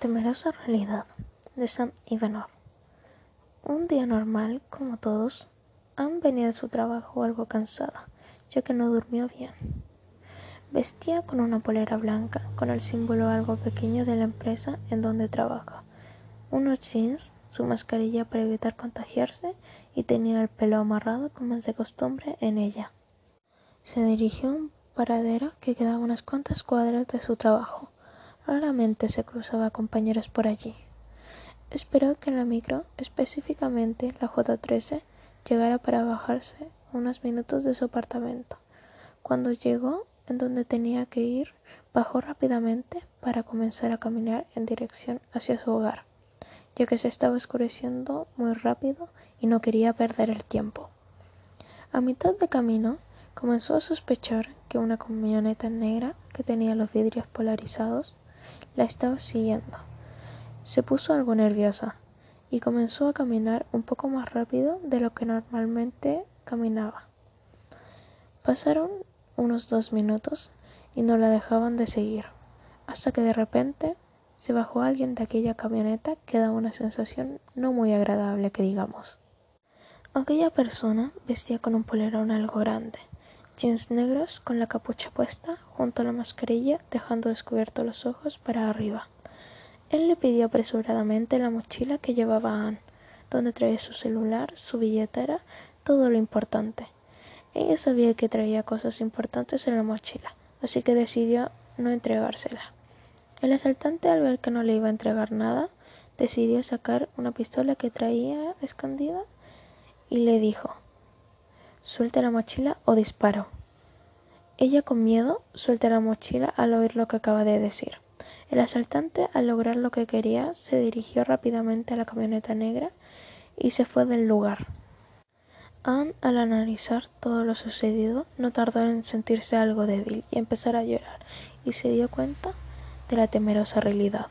temerosa realidad de Sam Ivanov. Un día normal, como todos, Anne venía de su trabajo algo cansada, ya que no durmió bien. Vestía con una polera blanca, con el símbolo algo pequeño de la empresa en donde trabaja, unos jeans, su mascarilla para evitar contagiarse y tenía el pelo amarrado como es de costumbre en ella. Se dirigió a un paradero que quedaba unas cuantas cuadras de su trabajo Raramente se cruzaba compañeros por allí. Esperó que la micro, específicamente la J13, llegara para bajarse unos minutos de su apartamento. Cuando llegó en donde tenía que ir, bajó rápidamente para comenzar a caminar en dirección hacia su hogar, ya que se estaba oscureciendo muy rápido y no quería perder el tiempo. A mitad de camino, comenzó a sospechar que una camioneta negra que tenía los vidrios polarizados la estaba siguiendo. Se puso algo nerviosa y comenzó a caminar un poco más rápido de lo que normalmente caminaba. Pasaron unos dos minutos y no la dejaban de seguir, hasta que de repente se bajó alguien de aquella camioneta que daba una sensación no muy agradable que digamos. Aquella persona vestía con un polerón algo grande, jeans negros con la capucha puesta junto a la mascarilla dejando descubiertos los ojos para arriba. Él le pidió apresuradamente la mochila que llevaba Anne, donde traía su celular, su billetera, todo lo importante. Ella sabía que traía cosas importantes en la mochila, así que decidió no entregársela. El asaltante, al ver que no le iba a entregar nada, decidió sacar una pistola que traía escondida y le dijo Suelta la mochila o disparo. Ella con miedo suelta la mochila al oír lo que acaba de decir. El asaltante, al lograr lo que quería, se dirigió rápidamente a la camioneta negra y se fue del lugar. Anne, al analizar todo lo sucedido, no tardó en sentirse algo débil y empezar a llorar, y se dio cuenta de la temerosa realidad.